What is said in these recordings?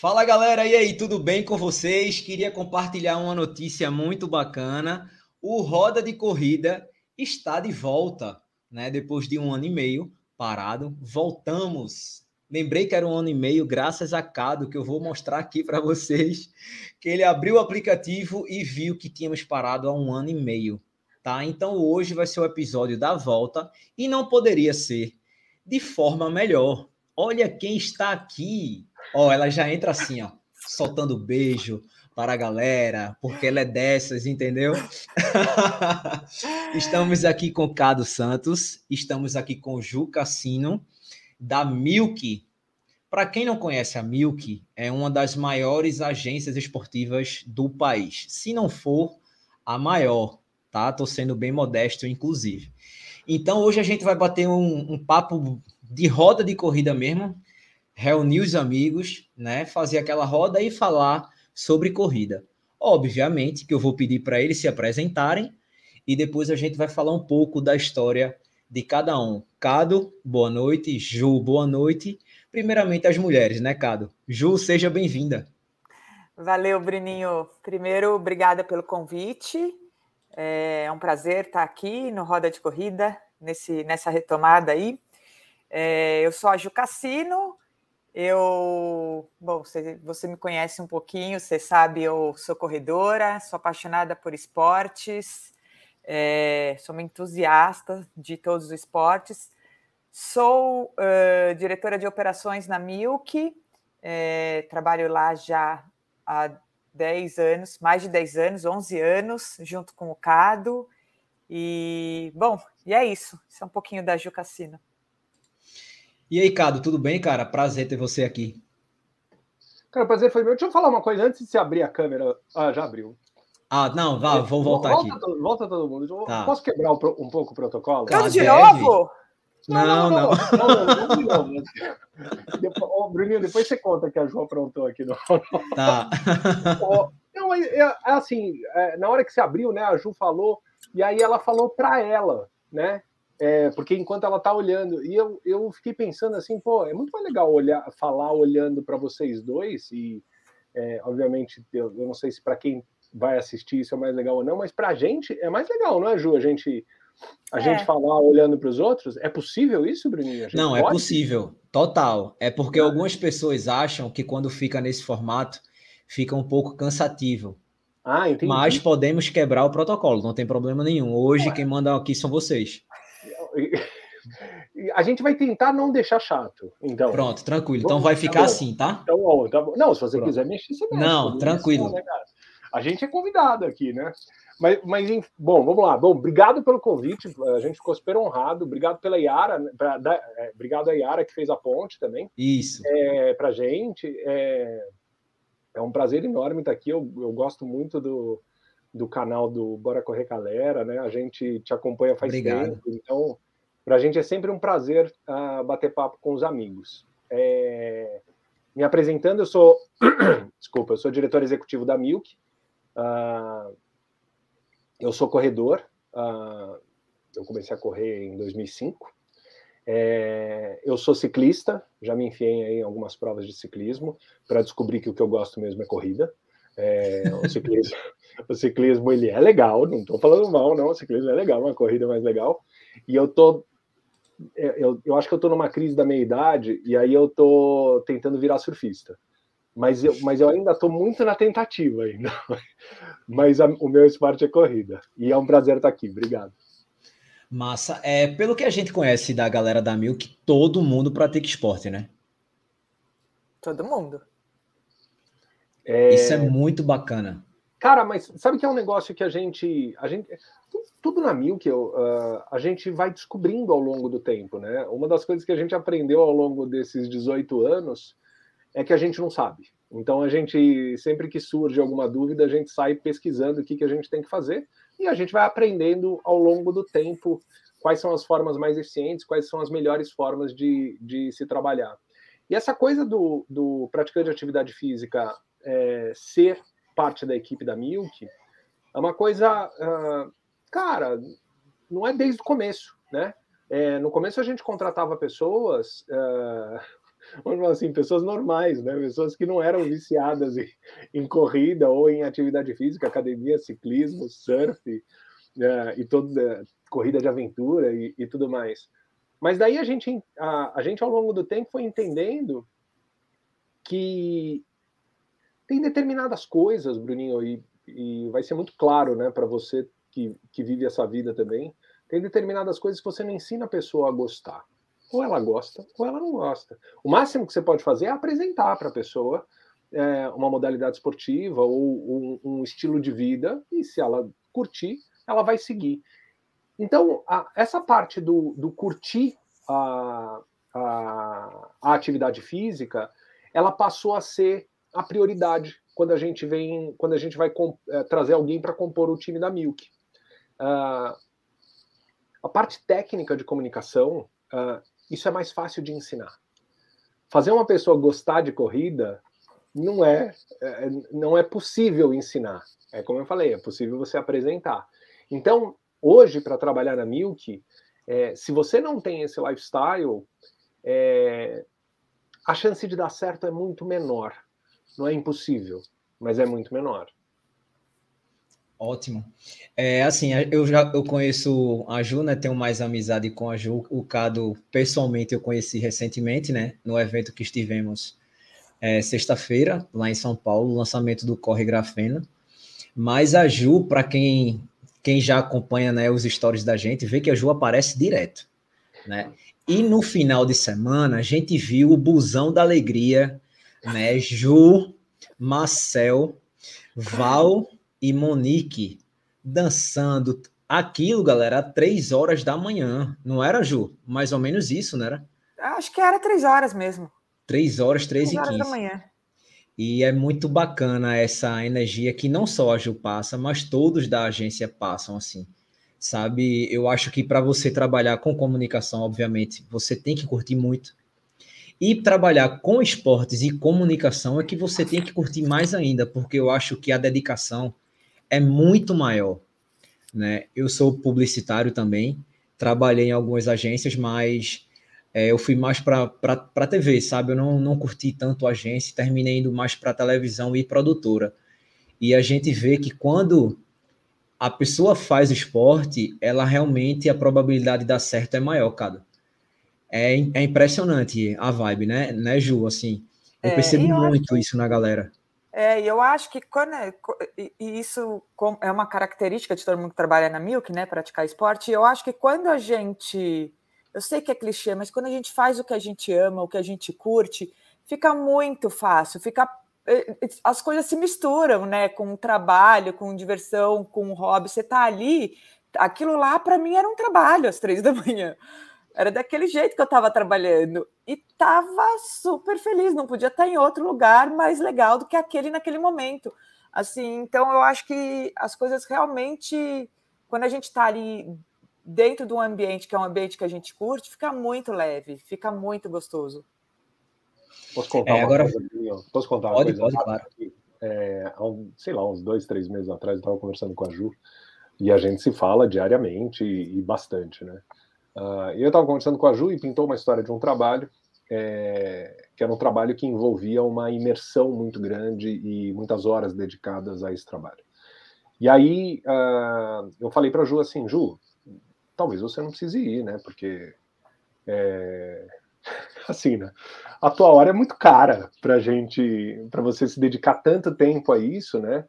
Fala galera, e aí, tudo bem com vocês? Queria compartilhar uma notícia muito bacana. O Roda de Corrida está de volta, né? Depois de um ano e meio parado, voltamos. Lembrei que era um ano e meio, graças a Cado, que eu vou mostrar aqui para vocês, que ele abriu o aplicativo e viu que tínhamos parado há um ano e meio, tá? Então hoje vai ser o episódio da volta e não poderia ser de forma melhor. Olha quem está aqui. Ó, ela já entra assim, ó, soltando beijo para a galera, porque ela é dessas, entendeu? estamos aqui com Cado Santos, estamos aqui com Ju Cassino, da Milk. Para quem não conhece a Milk, é uma das maiores agências esportivas do país. Se não for a maior, tá? Tô sendo bem modesto, inclusive. Então, hoje a gente vai bater um, um papo de roda de corrida mesmo, reunir os amigos, né, fazer aquela roda e falar sobre corrida. Obviamente que eu vou pedir para eles se apresentarem e depois a gente vai falar um pouco da história de cada um. Cado, boa noite. Ju, boa noite. Primeiramente as mulheres, né, Cado? Ju, seja bem-vinda. Valeu, Bruninho. Primeiro, obrigada pelo convite. É um prazer estar aqui no Roda de Corrida, nesse, nessa retomada aí. É, eu sou a Ju Cassino, eu, bom, você, você me conhece um pouquinho, você sabe, eu sou corredora, sou apaixonada por esportes, é, sou uma entusiasta de todos os esportes. Sou uh, diretora de operações na Milk, é, trabalho lá já há 10 anos, mais de 10 anos, 11 anos, junto com o Cado. E, bom, e é isso. Isso é um pouquinho da Ju Cassino. E aí, Cado, tudo bem, cara? Prazer ter você aqui. Cara, prazer foi meu. Deixa eu falar uma coisa antes de você abrir a câmera. Ah, já abriu. Ah, não, vá, vou voltar volta aqui. Todo, volta todo mundo. Tá. Posso quebrar um pouco o protocolo? Tudo de novo? Não, não, não. não, Bruninho, depois você conta que a Ju aprontou aqui. No... Tá. não, é, é, assim, é, na hora que você abriu, né, a Ju falou, e aí ela falou para ela, né? É, porque enquanto ela tá olhando, e eu, eu fiquei pensando assim, pô, é muito mais legal olhar, falar olhando para vocês dois, e é, obviamente, eu, eu, não sei se para quem vai assistir isso é mais legal ou não, mas para a gente é mais legal, não é, Ju? A gente, a é. gente falar olhando para os outros, é possível isso, Bruninho? Não, é pode? é possível, total. É porque algumas pessoas acham que quando fica nesse formato, fica um pouco cansativo. Ah, entendi. Mas podemos quebrar o protocolo, não tem problema nenhum. Hoje, quem manda aqui são vocês. A gente vai tentar não deixar chato. Então. Pronto, tranquilo. Então vai ficar tá assim, tá? Então, ó, tá Não, se você Pronto. quiser mexer, você mexe. Não, tranquilo. né, a gente é convidado aqui, né? Mas, mas, bom, vamos lá. Bom, obrigado pelo convite. A gente ficou super honrado. Obrigado pela Yara. Né, pra, da, é, obrigado a Yara que fez a ponte também. Isso. É, pra gente. É, é um prazer enorme estar aqui. Eu, eu gosto muito do, do canal do Bora Correr Galera, né? A gente te acompanha faz Obrigado. tempo, então para a gente é sempre um prazer uh, bater papo com os amigos. É... Me apresentando, eu sou, desculpa, eu sou diretor executivo da Milk. Uh, eu sou corredor. Uh, eu comecei a correr em 2005. É, eu sou ciclista, já me enfiei em algumas provas de ciclismo para descobrir que o que eu gosto mesmo é corrida. É, o, ciclismo, o ciclismo ele é legal, não estou falando mal, não. O ciclismo é legal, uma corrida mais legal. E eu tô, eu, eu acho que eu estou numa crise da meia idade e aí eu estou tentando virar surfista. Mas eu, mas eu ainda estou muito na tentativa ainda. Mas a, o meu esporte é corrida. E é um prazer estar aqui. Obrigado. Massa. É, pelo que a gente conhece da galera da Milk, todo mundo pratica esporte, né? Todo mundo. É... Isso é muito bacana. Cara, mas sabe que é um negócio que a gente. A gente tudo na Milk uh, a gente vai descobrindo ao longo do tempo, né? Uma das coisas que a gente aprendeu ao longo desses 18 anos é que a gente não sabe. Então a gente, sempre que surge alguma dúvida, a gente sai pesquisando o que, que a gente tem que fazer e a gente vai aprendendo ao longo do tempo quais são as formas mais eficientes, quais são as melhores formas de, de se trabalhar. E essa coisa do, do praticante de atividade física é, ser parte da equipe da Milk é uma coisa, uh, cara, não é desde o começo, né? É, no começo a gente contratava pessoas, uh, vamos falar assim, pessoas normais, né? Pessoas que não eram viciadas em, em corrida ou em atividade física, academia, ciclismo, surf uh, e toda uh, corrida de aventura e, e, tudo mais. Mas daí a gente, a, a gente ao longo do tempo foi entendendo que tem determinadas coisas, Bruninho, e, e vai ser muito claro, né, para você que, que vive essa vida também. Tem determinadas coisas que você não ensina a pessoa a gostar. Ou ela gosta, ou ela não gosta. O máximo que você pode fazer é apresentar para a pessoa é, uma modalidade esportiva ou um, estilo de vida, e se ela curtir, ela vai seguir. Então, a, essa parte do, do curtir a, a, a, atividade física, ela passou a ser a prioridade quando a gente vem, quando a gente vai é, trazer alguém para compor o time da Milk. Uh, a parte técnica de comunicação, uh, isso é mais fácil de ensinar. Fazer uma pessoa gostar de corrida não é, é não é possível ensinar. É como eu falei, é possível você apresentar. Então, hoje, para trabalhar na Milk, é, se você não tem esse lifestyle, é, a chance de dar certo é muito menor. Não é impossível, mas é muito menor. Ótimo. É, assim, eu já eu conheço a Ju, né? Tenho mais amizade com a Ju. O Cado, pessoalmente, eu conheci recentemente, né? No evento que estivemos é, sexta-feira, lá em São Paulo, lançamento do Corre Grafena. Mas a Ju, para quem, quem já acompanha né, os stories da gente, vê que a Ju aparece direto, né? E no final de semana, a gente viu o busão da alegria, né? Ju, Marcel, Val e Monique dançando aquilo, galera, às três horas da manhã. Não era, Ju? Mais ou menos isso, não era? Acho que era três horas mesmo. Três horas, três, três e quinze. da manhã. E é muito bacana essa energia que não só a Ju passa, mas todos da agência passam assim. Sabe, eu acho que para você trabalhar com comunicação, obviamente, você tem que curtir muito. E trabalhar com esportes e comunicação é que você tem que curtir mais ainda, porque eu acho que a dedicação é muito maior. Né? Eu sou publicitário também, trabalhei em algumas agências, mas é, eu fui mais para TV, sabe? Eu não, não curti tanto a agência, terminei indo mais para televisão e produtora. E a gente vê que quando a pessoa faz esporte, ela realmente, a probabilidade de dar certo é maior, cara. É, é impressionante a vibe, né, né Ju? Assim, eu é, percebo muito isso na galera. É, e eu acho que quando é, e isso é uma característica de todo mundo que trabalha na Milk, né, praticar esporte. E eu acho que quando a gente, eu sei que é clichê, mas quando a gente faz o que a gente ama, o que a gente curte, fica muito fácil, fica é, as coisas se misturam, né, com trabalho, com diversão, com hobby. Você tá ali, aquilo lá para mim era um trabalho às três da manhã. Era daquele jeito que eu estava trabalhando. E estava super feliz, não podia estar em outro lugar mais legal do que aquele naquele momento. Assim, então eu acho que as coisas realmente, quando a gente está ali dentro de um ambiente que é um ambiente que a gente curte, fica muito leve, fica muito gostoso. Posso contar é, agora... coisa? Posso contar pode, uma coisa? Pode, claro. É, há um, sei lá, uns dois, três meses atrás, eu estava conversando com a Ju, e a gente se fala diariamente e, e bastante, né? Uh, eu estava conversando com a Ju e pintou uma história de um trabalho, é, que era um trabalho que envolvia uma imersão muito grande e muitas horas dedicadas a esse trabalho. E aí uh, eu falei para a Ju assim, Ju, talvez você não precise ir, né? Porque é, assim, né? A tua hora é muito cara para gente, para você se dedicar tanto tempo a isso, né?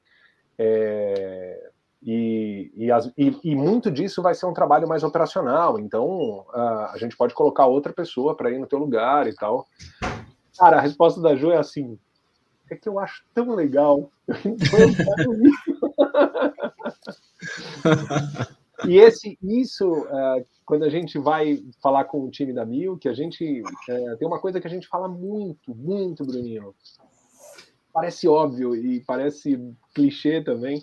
É, e, e, as, e, e, muito disso vai ser um trabalho mais operacional, então a, a gente pode colocar outra pessoa para ir no teu lugar e tal. Cara, a resposta da Ju é assim: é que eu acho tão legal. e esse, isso, uh, quando a gente vai falar com o time da Mil, que a gente uh, tem uma coisa que a gente fala muito, muito, Bruninho. Parece óbvio e parece clichê também,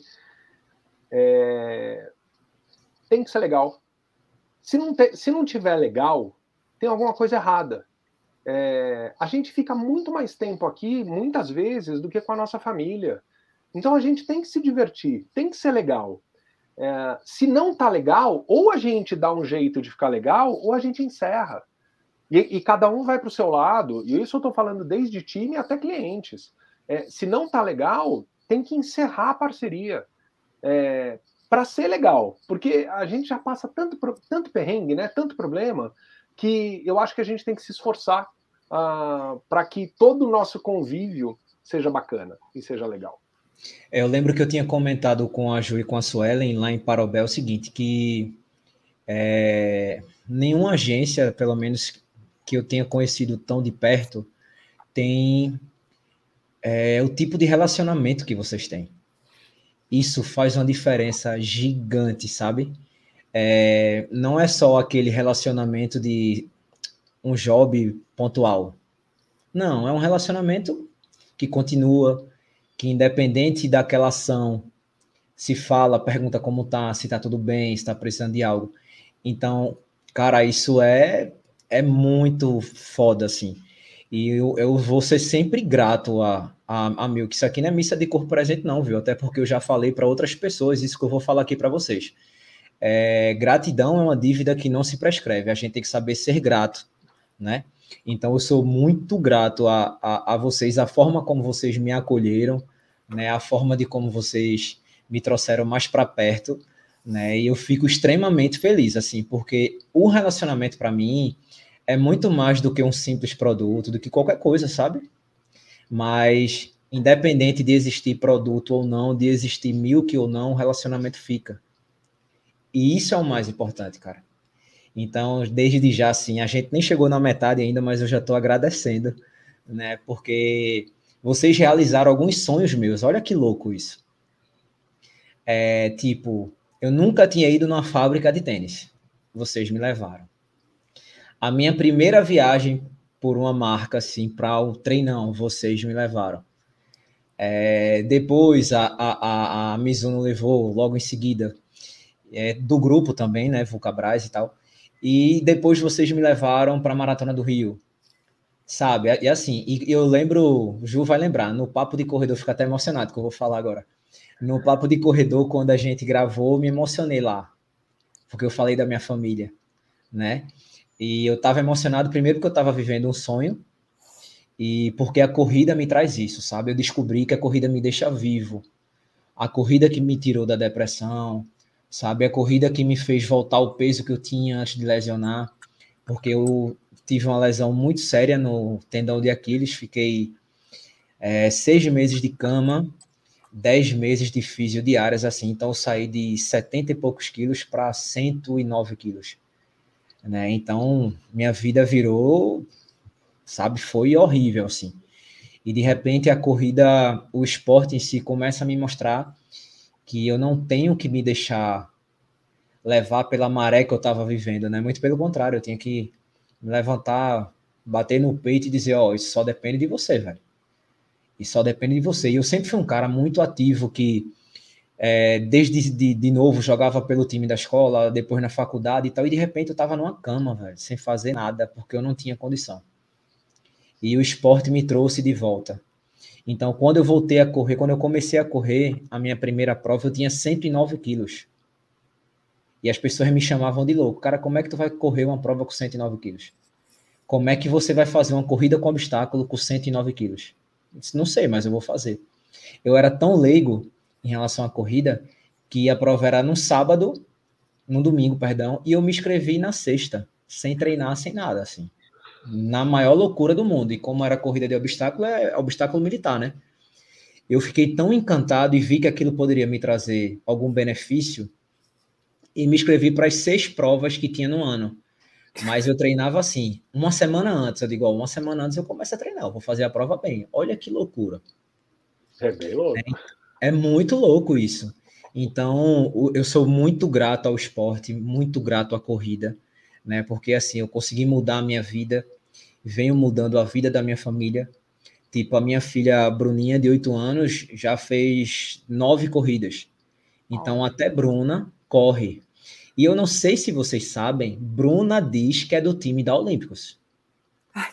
é... Tem que ser legal. Se não, te... se não tiver legal, tem alguma coisa errada. É... A gente fica muito mais tempo aqui, muitas vezes, do que com a nossa família. Então a gente tem que se divertir, tem que ser legal. É... Se não tá legal, ou a gente dá um jeito de ficar legal, ou a gente encerra. E, e cada um vai para o seu lado, e isso eu estou falando desde time até clientes. É, se não tá legal, tem que encerrar a parceria. É, para ser legal, porque a gente já passa tanto, tanto perrengue, né, tanto problema, que eu acho que a gente tem que se esforçar uh, ah, para que todo o nosso convívio seja bacana e seja legal. É, eu lembro que eu tinha comentado com a Ju e com a Suelen lá em Parobel o seguinte, que é, nenhuma agência, pelo menos que eu tenha conhecido tão de perto, tem é, o tipo de relacionamento que vocês têm. Isso faz uma diferença gigante, sabe? É, não é só aquele relacionamento de um job pontual. Não, é um relacionamento que continua, que independente daquela ação, se fala, pergunta como tá, se tá tudo bem, se tá precisando de algo. Então, cara, isso é é muito foda, assim. E eu, eu vou ser sempre grato a, a, a Milk. Isso aqui não é missa de corpo presente, não, viu? Até porque eu já falei para outras pessoas isso que eu vou falar aqui para vocês. É, gratidão é uma dívida que não se prescreve. A gente tem que saber ser grato, né? Então, eu sou muito grato a, a, a vocês, a forma como vocês me acolheram, né? A forma de como vocês me trouxeram mais para perto, né? E eu fico extremamente feliz, assim, porque o relacionamento para mim é muito mais do que um simples produto, do que qualquer coisa, sabe? Mas independente de existir produto ou não, de existir milk ou não, o relacionamento fica. E isso é o mais importante, cara. Então, desde já, assim, a gente nem chegou na metade ainda, mas eu já estou agradecendo, né? Porque vocês realizaram alguns sonhos meus. Olha que louco isso. É, tipo, eu nunca tinha ido numa fábrica de tênis. Vocês me levaram. A minha primeira viagem por uma marca, assim, para o treinão, vocês me levaram. É, depois a, a, a Mizuno levou logo em seguida, é, do grupo também, né, Vulcabras e tal. E depois vocês me levaram para a Maratona do Rio, sabe? E assim, e eu lembro, Ju vai lembrar, no papo de corredor, fico até emocionado que eu vou falar agora. No papo de corredor, quando a gente gravou, me emocionei lá, porque eu falei da minha família, né? E eu estava emocionado primeiro porque eu estava vivendo um sonho e porque a corrida me traz isso, sabe? Eu descobri que a corrida me deixa vivo. A corrida que me tirou da depressão, sabe? A corrida que me fez voltar ao peso que eu tinha antes de lesionar, porque eu tive uma lesão muito séria no tendão de Aquiles, fiquei é, seis meses de cama, dez meses de físio diárias, assim, então eu saí de 70 e poucos quilos para 109 quilos né? Então, minha vida virou, sabe, foi horrível, assim. E de repente a corrida, o esporte em si começa a me mostrar que eu não tenho que me deixar levar pela maré que eu estava vivendo, né? Muito pelo contrário, eu tinha que me levantar, bater no peito e dizer, ó, oh, isso só depende de você, velho. Isso só depende de você. E eu sempre fui um cara muito ativo que é, desde de, de novo jogava pelo time da escola, depois na faculdade e tal, e de repente eu estava numa cama, velho, sem fazer nada, porque eu não tinha condição. E o esporte me trouxe de volta. Então, quando eu voltei a correr, quando eu comecei a correr, a minha primeira prova, eu tinha 109 quilos. E as pessoas me chamavam de louco. Cara, como é que tu vai correr uma prova com 109 quilos? Como é que você vai fazer uma corrida com obstáculo com 109 quilos? Disse, não sei, mas eu vou fazer. Eu era tão leigo em relação à corrida, que a prova era no sábado, no domingo, perdão, e eu me inscrevi na sexta, sem treinar, sem nada, assim. Na maior loucura do mundo. E como era corrida de obstáculo, é obstáculo militar, né? Eu fiquei tão encantado e vi que aquilo poderia me trazer algum benefício e me inscrevi para as seis provas que tinha no ano. Mas eu treinava assim, uma semana antes. Eu digo, ó, uma semana antes eu começo a treinar, eu vou fazer a prova bem. Olha que loucura. É bem louco. É, é muito louco isso. Então, eu sou muito grato ao esporte, muito grato à corrida, né? Porque assim, eu consegui mudar a minha vida, venho mudando a vida da minha família. Tipo, a minha filha Bruninha, de 8 anos, já fez nove corridas. Então, até Bruna corre. E eu não sei se vocês sabem, Bruna diz que é do time da Olímpicos.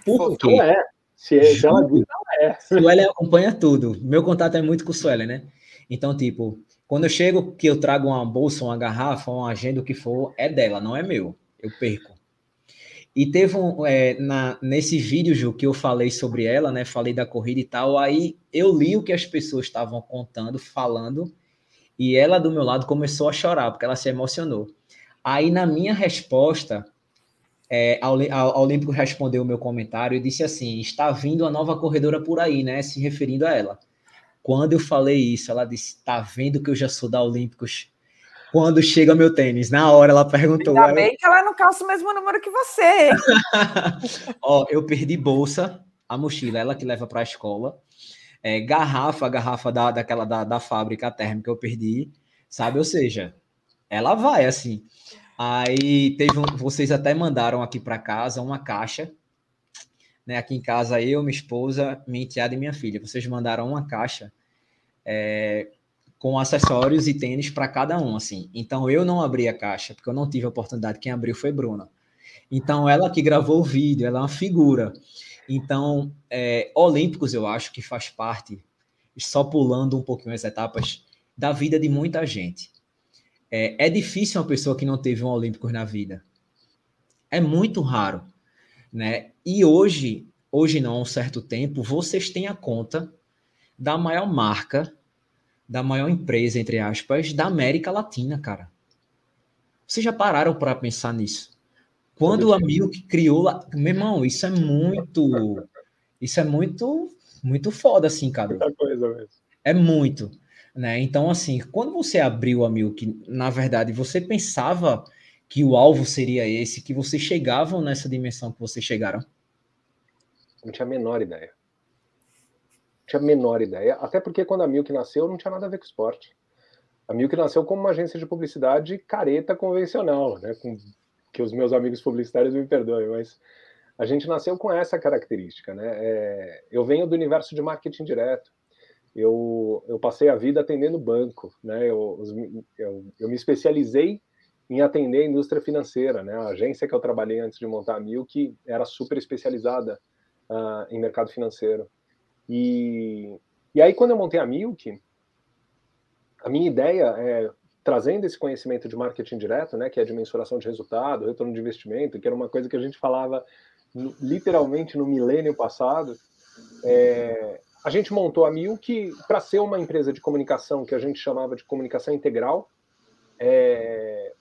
Por quê? Não é. Se, se ela diz, não é. Suelen acompanha tudo. Meu contato é muito com o Suelen, né? Então, tipo, quando eu chego que eu trago uma bolsa, uma garrafa, uma agenda, o que for, é dela, não é meu. Eu perco. E teve um, é, na, nesse vídeo, Ju, que eu falei sobre ela, né? Falei da corrida e tal. Aí eu li o que as pessoas estavam contando, falando, e ela do meu lado começou a chorar, porque ela se emocionou. Aí na minha resposta, é, a, a, Olímpico respondeu o meu comentário e disse assim: está vindo a nova corredora por aí, né? Se referindo a ela. Quando eu falei isso, ela disse: está vendo que eu já sou da Olímpicos quando chega meu tênis. Na hora ela perguntou. Ainda bem que ela não calça o mesmo número que você. Ó, eu perdi bolsa, a mochila, ela que leva para a escola. É, garrafa, garrafa da, daquela da, da fábrica térmica eu perdi, sabe? Ou seja, ela vai assim. Aí teve um, vocês até mandaram aqui para casa uma caixa, né? Aqui em casa eu, minha esposa, minha enteada e minha filha. Vocês mandaram uma caixa é, com acessórios e tênis para cada um, assim. Então eu não abri a caixa, porque eu não tive a oportunidade, quem abriu foi Bruna. Então ela que gravou o vídeo, ela é uma figura. Então, é, Olímpicos eu acho que faz parte, só pulando um pouquinho as etapas, da vida de muita gente. É, é difícil uma pessoa que não teve um Olímpicos na vida. É muito raro, né? E hoje, hoje não, há um certo tempo, vocês têm a conta da maior marca da maior empresa, entre aspas, da América Latina, cara. Vocês já pararam para pensar nisso? Quando a Milk criou, meu irmão, isso é muito, isso é muito, muito foda, assim, cara. Muita coisa mesmo. É muito, né? Então, assim, quando você abriu a Milk, na verdade, você pensava que o alvo seria esse, que vocês chegavam nessa dimensão que vocês chegaram? Não tinha a menor ideia tinha a menor ideia, até porque quando a Milk nasceu não tinha nada a ver com esporte. A Milk nasceu como uma agência de publicidade careta convencional, né? Com, que os meus amigos publicitários me perdoem, mas a gente nasceu com essa característica, né? É, eu venho do universo de marketing direto. Eu, eu passei a vida atendendo banco, né? Eu, eu, eu me especializei em atender a indústria financeira, né? A agência que eu trabalhei antes de montar a Milk era super especializada uh, em mercado financeiro. E, e aí, quando eu montei a Milk, a minha ideia é, trazendo esse conhecimento de marketing direto, né, que é de mensuração de resultado, retorno de investimento, que era uma coisa que a gente falava literalmente no milênio passado, é, a gente montou a Milk para ser uma empresa de comunicação que a gente chamava de comunicação integral, é,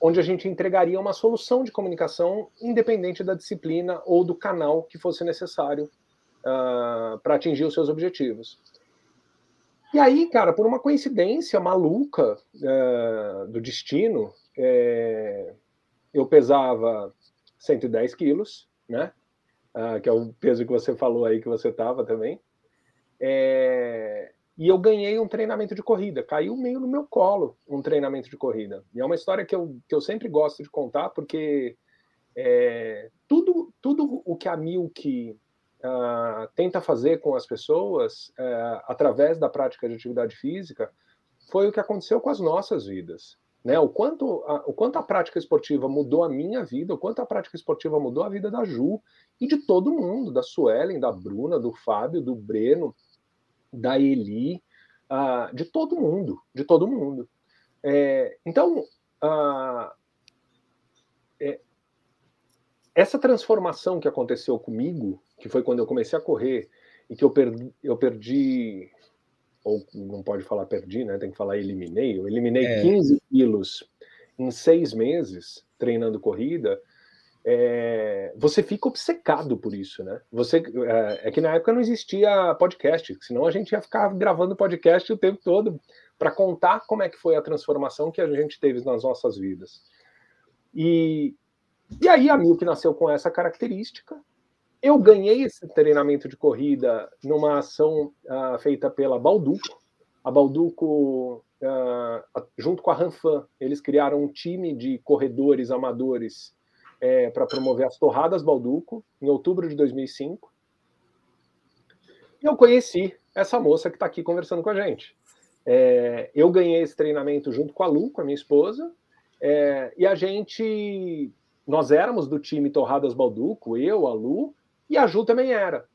onde a gente entregaria uma solução de comunicação independente da disciplina ou do canal que fosse necessário uh, ah, para atingir os seus objetivos. E aí, cara, por uma coincidência maluca uh, do destino, é, eu pesava 110 quilos, né? Uh, que é o peso que você falou aí que você estava também. É, e eu ganhei um treinamento de corrida. Caiu meio no meu colo um treinamento de corrida. E é uma história que eu, que eu sempre gosto de contar, porque é, tudo, tudo o que a Milk uh, tenta fazer com as pessoas uh, através da prática de atividade física foi o que aconteceu com as nossas vidas. Né? O, quanto a, o quanto a prática esportiva mudou a minha vida, o quanto a prática esportiva mudou a vida da Ju e de todo mundo, da Suelen, da Bruna, do Fábio, do Breno, da Eli, uh, de todo mundo, de todo mundo. É, então, uh, é, essa transformação que aconteceu comigo que foi quando eu comecei a correr e que eu perdi, eu perdi ou não pode falar perdi, né? Tem que falar eliminei. Eu eliminei é. 15 quilos em seis meses treinando corrida. É, você fica obcecado por isso, né? Você é, é, que na época não existia podcast, senão a gente ia ficar gravando podcast o tempo todo para contar como é que foi a transformação que a gente teve nas nossas vidas. E, e aí a Milk nasceu com essa característica, eu ganhei esse treinamento de corrida numa ação uh, feita pela Balduco. A Balduco, uh, junto com a Ranfan, eles criaram um time de corredores amadores é, para promover as Torradas Balduco, em outubro de 2005. E eu conheci essa moça que está aqui conversando com a gente. É, eu ganhei esse treinamento junto com a Lu, com a minha esposa, é, e a gente, nós éramos do time Torradas Balduco, eu, a Lu, e a Ju também era.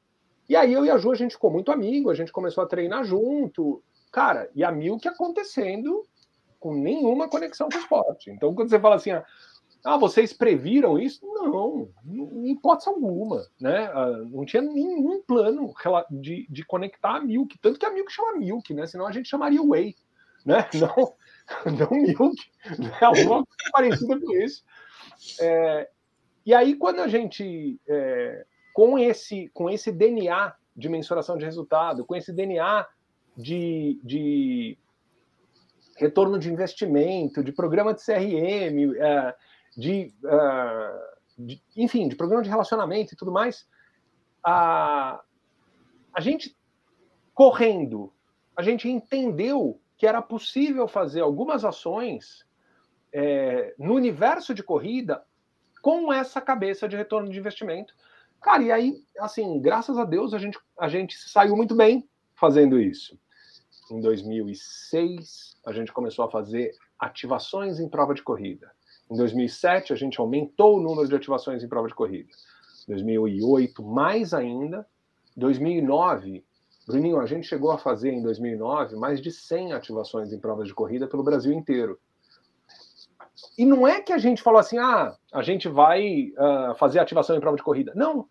E aí eu e a Ju, a gente ficou muito amigo, a gente começou a treinar junto. Cara, e a Milk acontecendo com nenhuma conexão com o esporte. Então, quando você fala assim, ah, Ah, vocês previram isso? Não, em hipótese alguma, né? Ah, não tinha nenhum plano de, de conectar a Milk, tanto que a Milk chama Milk, né? Senão a gente chamaria Whey, né? Não, não Milk, né? alguma coisa parecida com isso. É, e aí, quando a gente, é, com, esse, com esse DNA de mensuração de resultado, com esse DNA de, de retorno de investimento, de programa de CRM, é, de, uh, de, enfim, de programa de relacionamento e tudo mais, a, a gente correndo, a gente entendeu que era possível fazer algumas ações é, no universo de corrida com essa cabeça de retorno de investimento. Cara, e aí, assim, graças a Deus, a gente, a gente saiu muito bem fazendo isso. Em 2006, a gente começou a fazer ativações em prova de corrida. Em 2007, a gente aumentou o número de ativações em prova de corrida. 2008, mais ainda. 2009, Bruninho, a gente chegou a fazer em 2009 mais de 100 ativações em provas de corrida pelo Brasil inteiro. E não é que a gente falou assim, ah, a gente vai uh, fazer ativação em prova de corrida. Não.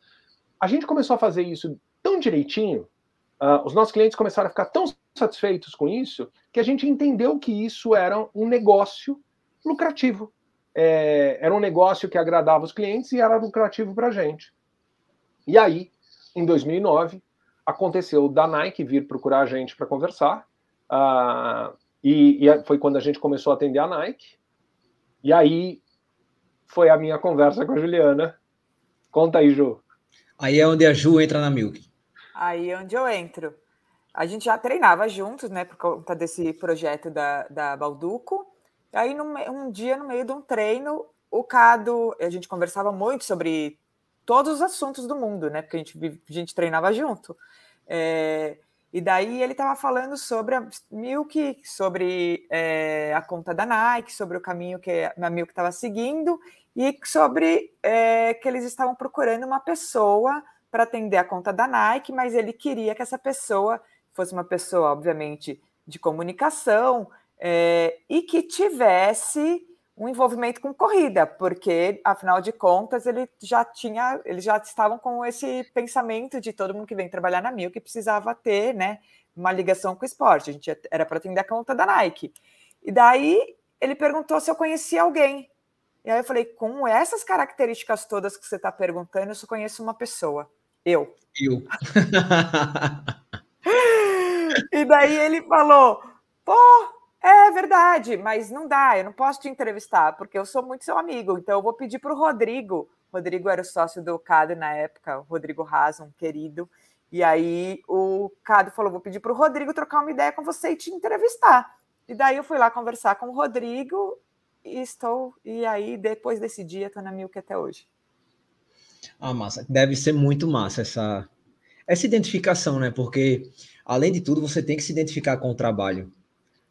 A gente começou a fazer isso tão direitinho, uh, os nossos clientes começaram a ficar tão satisfeitos com isso, que a gente entendeu que isso era um negócio lucrativo é, era um negócio que agradava os clientes e era lucrativo para a gente. E aí, em 2009, aconteceu da Nike vir procurar a gente para conversar, uh, e, e, foi quando a gente começou a atender a Nike. E aí foi a minha conversa com a Juliana. Conta aí, Ju. Aí é onde a Ju entra na Milk. Aí é onde eu entro. A gente já treinava juntos, né, por conta desse projeto da, da Balduco. Aí, um dia, no meio de um treino, o Cado, a gente conversava muito sobre todos os assuntos do mundo, né? Porque a gente, a gente treinava junto. É, e daí ele estava falando sobre a Milk, sobre é, a conta da Nike, sobre o caminho que a Milk estava seguindo e sobre é, que eles estavam procurando uma pessoa para atender a conta da Nike, mas ele queria que essa pessoa fosse uma pessoa, obviamente, de comunicação, é, e que tivesse um envolvimento com corrida, porque afinal de contas ele já tinha, eles já estavam com esse pensamento de todo mundo que vem trabalhar na Mil que precisava ter, né, uma ligação com o esporte. A gente era para atender a conta da Nike. E daí ele perguntou se eu conhecia alguém. E aí eu falei, com essas características todas que você está perguntando, eu só conheço uma pessoa. Eu. Eu. e daí ele falou, pô, é verdade, mas não dá, eu não posso te entrevistar, porque eu sou muito seu amigo, então eu vou pedir para o Rodrigo. Rodrigo era o sócio do Cado na época, o Rodrigo Raso, um querido. E aí o Cado falou: vou pedir para o Rodrigo trocar uma ideia com você e te entrevistar. E daí eu fui lá conversar com o Rodrigo e estou. E aí, depois desse dia, estou na Milk até hoje. Ah, massa. Deve ser muito massa essa, essa identificação, né? Porque, além de tudo, você tem que se identificar com o trabalho.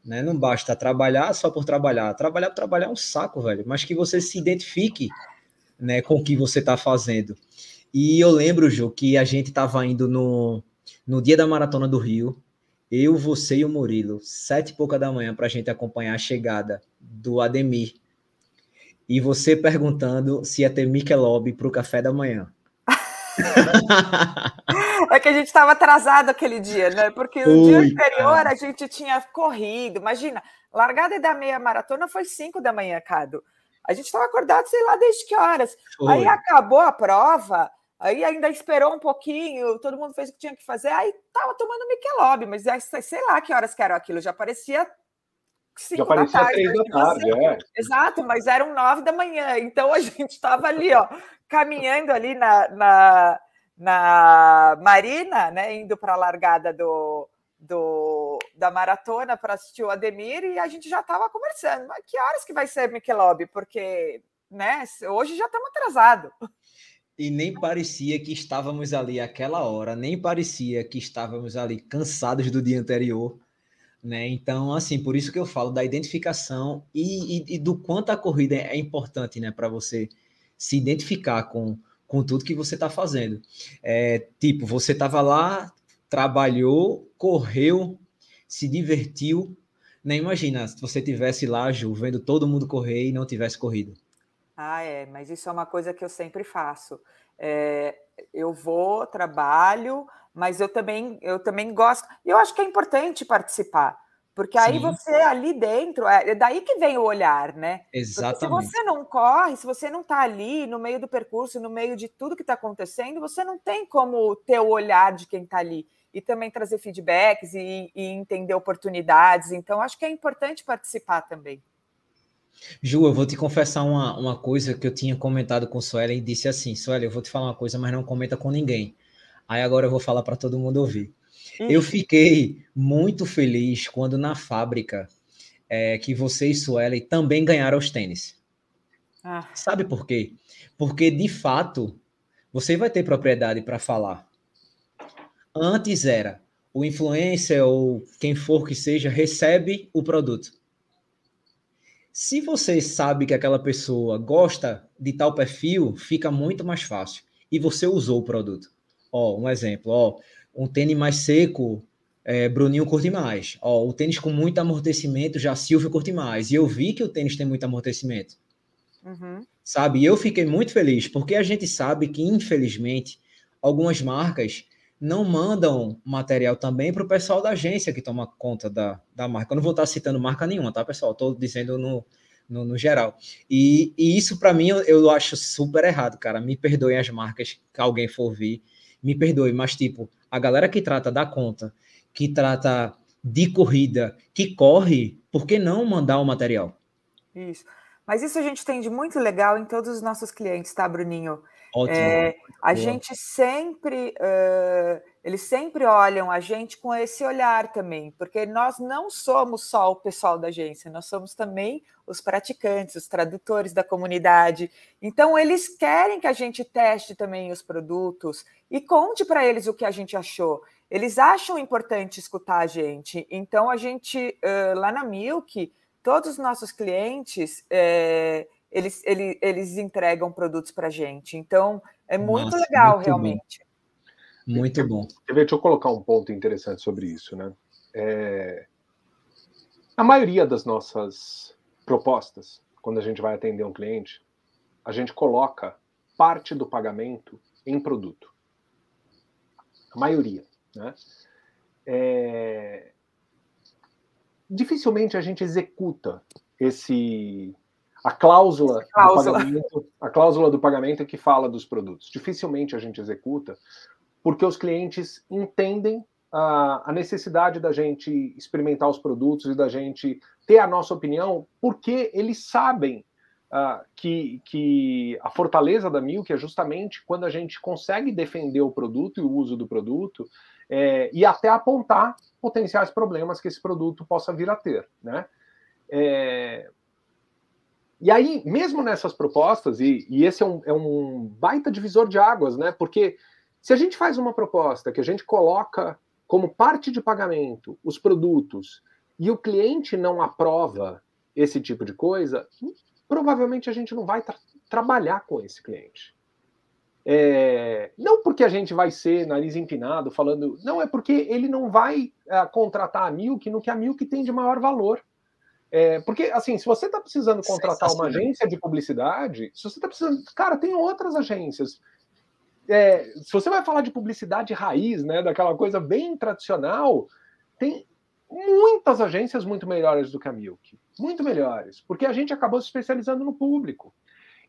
Né? Não basta trabalhar só por trabalhar. Trabalhar por trabalhar é um saco, velho. Mas que você se identifique né, com o que você está fazendo. E eu lembro, Ju, que a gente estava indo no, no dia da Maratona do Rio, eu, você e o Murilo, sete e pouca da manhã, para a gente acompanhar a chegada do Ademir. E você perguntando se ia ter Michelob para o café da manhã. É que a gente estava atrasado aquele dia, né? Porque o dia anterior a gente tinha corrido. Imagina, largada da meia maratona foi 5 da manhã, Cado. A gente estava acordado, sei lá, desde que horas. Foi. Aí acabou a prova, aí ainda esperou um pouquinho, todo mundo fez o que tinha que fazer, aí tava tomando Michelob, mas sei lá que horas que era aquilo, já parecia já parecia tarde, três da tarde, é. Exato, mas eram nove da manhã, então a gente estava ali, ó, caminhando ali na, na, na Marina, né, indo para a largada do, do, da maratona para assistir o Ademir e a gente já estava conversando. Mas que horas que vai ser Michelob? Porque né, hoje já estamos atrasados. E nem parecia que estávamos ali aquela hora, nem parecia que estávamos ali cansados do dia anterior. Né? Então, assim, por isso que eu falo da identificação e, e, e do quanto a corrida é importante né, para você se identificar com, com tudo que você está fazendo. É, tipo, você estava lá, trabalhou, correu, se divertiu. Nem né? imagina se você tivesse lá, Ju, vendo todo mundo correr e não tivesse corrido. Ah, é, mas isso é uma coisa que eu sempre faço. É, eu vou, trabalho, mas eu também, eu também gosto. Eu acho que é importante participar, porque aí Sim. você ali dentro, é, é daí que vem o olhar, né? Exatamente. Porque se você não corre, se você não está ali no meio do percurso, no meio de tudo que está acontecendo, você não tem como ter o olhar de quem está ali e também trazer feedbacks e, e entender oportunidades. Então, acho que é importante participar também. Ju, eu vou te confessar uma, uma coisa que eu tinha comentado com Suelen e disse assim: Suelen, eu vou te falar uma coisa, mas não comenta com ninguém. Aí agora eu vou falar para todo mundo ouvir. Eu fiquei muito feliz quando na fábrica é, que você e Suelen também ganharam os tênis. Ah. Sabe por quê? Porque de fato você vai ter propriedade para falar. Antes era o influencer ou quem for que seja recebe o produto. Se você sabe que aquela pessoa gosta de tal perfil, fica muito mais fácil. E você usou o produto. Ó, um exemplo, ó, um tênis mais seco, é, Bruninho curte mais. Ó, o tênis com muito amortecimento, já Silvio curte mais. E eu vi que o tênis tem muito amortecimento. Uhum. Sabe? E eu fiquei muito feliz, porque a gente sabe que, infelizmente, algumas marcas não mandam material também para o pessoal da agência que toma conta da, da marca. Eu não vou estar citando marca nenhuma, tá, pessoal? Estou dizendo no, no, no, geral. E, e isso, para mim, eu, eu, acho super errado, cara. Me perdoem as marcas que alguém for ouvir, me perdoe, mas, tipo, a galera que trata da conta, que trata de corrida, que corre, por que não mandar o material? Isso. Mas isso a gente tem de muito legal em todos os nossos clientes, tá, Bruninho? Ótimo. É, a Boa. gente sempre, uh, eles sempre olham a gente com esse olhar também, porque nós não somos só o pessoal da agência, nós somos também os praticantes, os tradutores da comunidade. Então, eles querem que a gente teste também os produtos e conte para eles o que a gente achou. Eles acham importante escutar a gente. Então, a gente, lá na Milk, todos os nossos clientes. Uh, eles, eles, eles entregam produtos para a gente. Então, é muito Nossa, legal, muito realmente. Bom. Muito bom. Deixa eu colocar um ponto interessante sobre isso, né? É... A maioria das nossas propostas, quando a gente vai atender um cliente, a gente coloca parte do pagamento em produto. A maioria, né? É... Dificilmente a gente executa esse a cláusula, cláusula. Do pagamento, a cláusula do pagamento que fala dos produtos. Dificilmente a gente executa, porque os clientes entendem a, a, necessidade da gente experimentar os produtos e da gente ter a nossa opinião, porque eles sabem uh, que, que a fortaleza da Milk é justamente quando a gente consegue defender o produto e o uso do produto é, e até apontar potenciais problemas que esse produto possa vir a ter, né? É, e aí, mesmo nessas propostas, e, e esse é um, é um baita divisor de águas, né? Porque se a gente faz uma proposta que a gente coloca como parte de pagamento os produtos e o cliente não aprova esse tipo de coisa, provavelmente a gente não vai tra trabalhar com esse cliente. É, não porque a gente vai ser nariz empinado falando, não, é porque ele não vai é, contratar a Milk no que a Milk tem de maior valor. É, porque, assim, se você está precisando contratar uma agência de publicidade, se você está precisando. Cara, tem outras agências. É, se você vai falar de publicidade raiz, né, daquela coisa bem tradicional, tem muitas agências muito melhores do que a Milk. Muito melhores. Porque a gente acabou se especializando no público.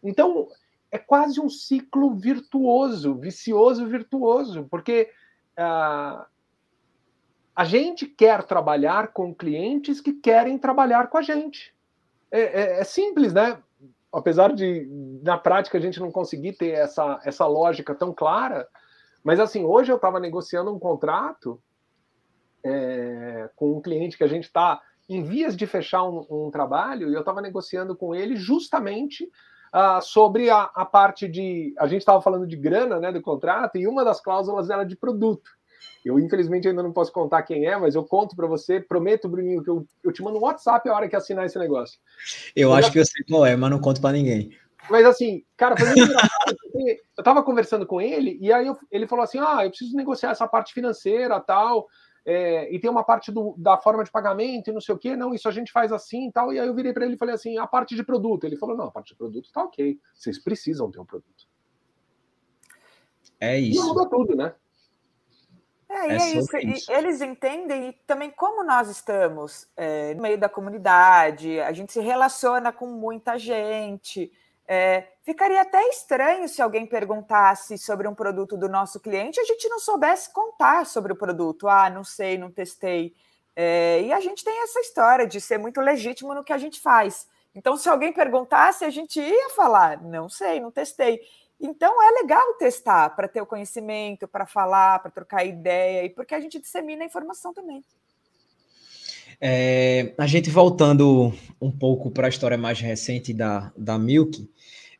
Então, é quase um ciclo virtuoso, vicioso virtuoso, porque. Uh, a gente quer trabalhar com clientes que querem trabalhar com a gente. É, é, é, simples, né? Apesar de, na prática, a gente não conseguir ter essa, essa lógica tão clara. Mas, assim, hoje eu estava negociando um contrato é, com um cliente que a gente está em vias de fechar um, um trabalho e eu estava negociando com ele justamente uh, sobre a, a, parte de. A gente estava falando de grana né, do contrato e uma das cláusulas era de produto. Eu, infelizmente, ainda não posso contar quem é, mas eu conto para você. Prometo, Bruninho, que eu, eu te mando um WhatsApp a hora que assinar esse negócio. Eu acho que eu sei qual é, mas não conto para ninguém. Mas assim, cara, foi muito engraçado. Eu tava conversando com ele e aí eu, ele falou assim: ah, eu preciso negociar essa parte financeira tal. é, e tem uma parte do, da forma de pagamento e não sei o quê, não, isso a gente faz assim e tal. E aí eu virei para ele e falei assim: a parte de produto. Ele falou: não, a parte de produto está ok, vocês precisam ter um produto. É isso. E muda tudo, né? É, e é, é isso. isso. E eles entendem e também como nós estamos é, no meio da comunidade, a gente se relaciona com muita gente. É, ficaria até estranho se alguém perguntasse sobre um produto do nosso cliente e a gente não soubesse contar sobre o produto. Ah, não sei, não testei. É, e a gente tem essa história de ser muito legítimo no que a gente faz. Então, se alguém perguntasse, a gente ia falar: não sei, não testei. Então, é legal testar para ter o conhecimento, para falar, para trocar ideia e porque a gente dissemina a informação também. É, a gente voltando um pouco para a história mais recente da, da Milk,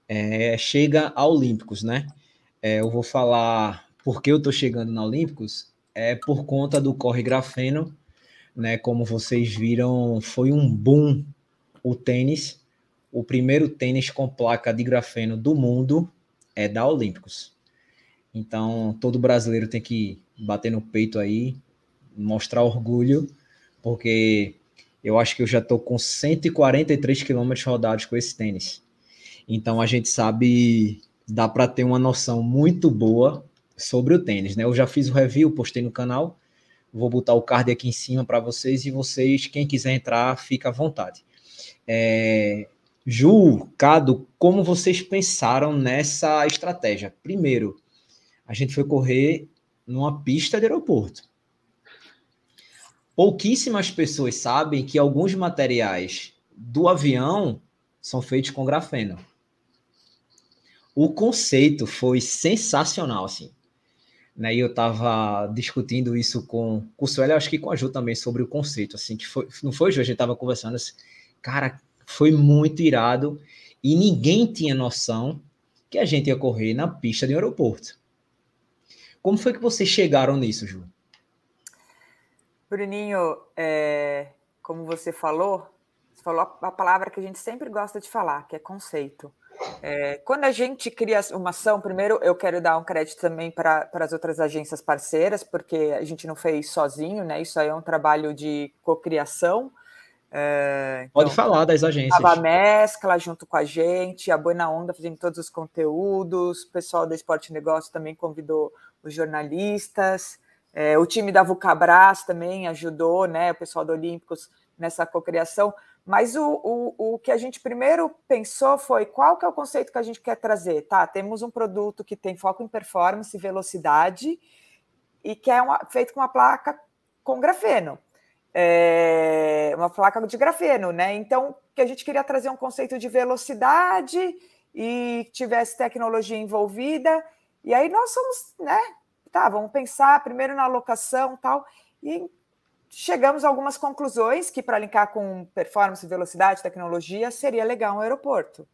é, chega a Olímpicos, né? É, eu vou falar por que eu estou chegando na Olímpicos, é por conta do Corre Grafeno, né? Como vocês viram, foi um boom o tênis. O primeiro tênis com placa de grafeno do mundo é da Olímpicos. Então, todo brasileiro tem que bater no peito aí, mostrar orgulho, porque eu acho que eu já estou com 143 quilômetros rodados com esse tênis. Então a gente sabe, dá para ter uma noção muito boa sobre o tênis, né? Eu já fiz o review, postei no canal, vou botar o card aqui em cima para vocês e vocês, quem quiser entrar, fica à vontade. É... Ju, Cado, como vocês pensaram nessa estratégia? Primeiro, a gente foi correr numa pista de aeroporto. Pouquíssimas pessoas sabem que alguns materiais do avião são feitos com grafeno o conceito foi sensacional, assim. Né, eu estava discutindo isso com, com o Sueli, acho que com a Ju também, sobre o conceito, assim, que foi, não foi, Ju? A gente estava conversando assim, cara, foi muito irado e ninguém tinha noção que a gente ia correr na pista de um aeroporto. Como foi que vocês chegaram nisso, Ju? Bruninho, é, como você falou, você falou a palavra que a gente sempre gosta de falar, que é conceito. É, quando a gente cria uma ação, primeiro eu quero dar um crédito também para as outras agências parceiras, porque a gente não fez sozinho, né? Isso aí é um trabalho de cocriação. É, então, Pode falar das agências. A Mescla junto com a gente, a Buena Onda fazendo todos os conteúdos, o pessoal da Esporte Negócio também convidou os jornalistas, é, o time da Vucabras também ajudou, né? O pessoal do Olímpicos nessa cocriação. Mas o, o, o que a gente primeiro pensou foi qual que é o conceito que a gente quer trazer? Tá, temos um produto que tem foco em performance e velocidade e que é uma, feito com uma placa com grafeno. É, uma placa de grafeno, né? Então, que a gente queria trazer um conceito de velocidade e tivesse tecnologia envolvida. E aí nós somos, né? Tá, vamos pensar primeiro na alocação tal. E chegamos a algumas conclusões que, para linkar com performance, velocidade, tecnologia, seria legal um aeroporto.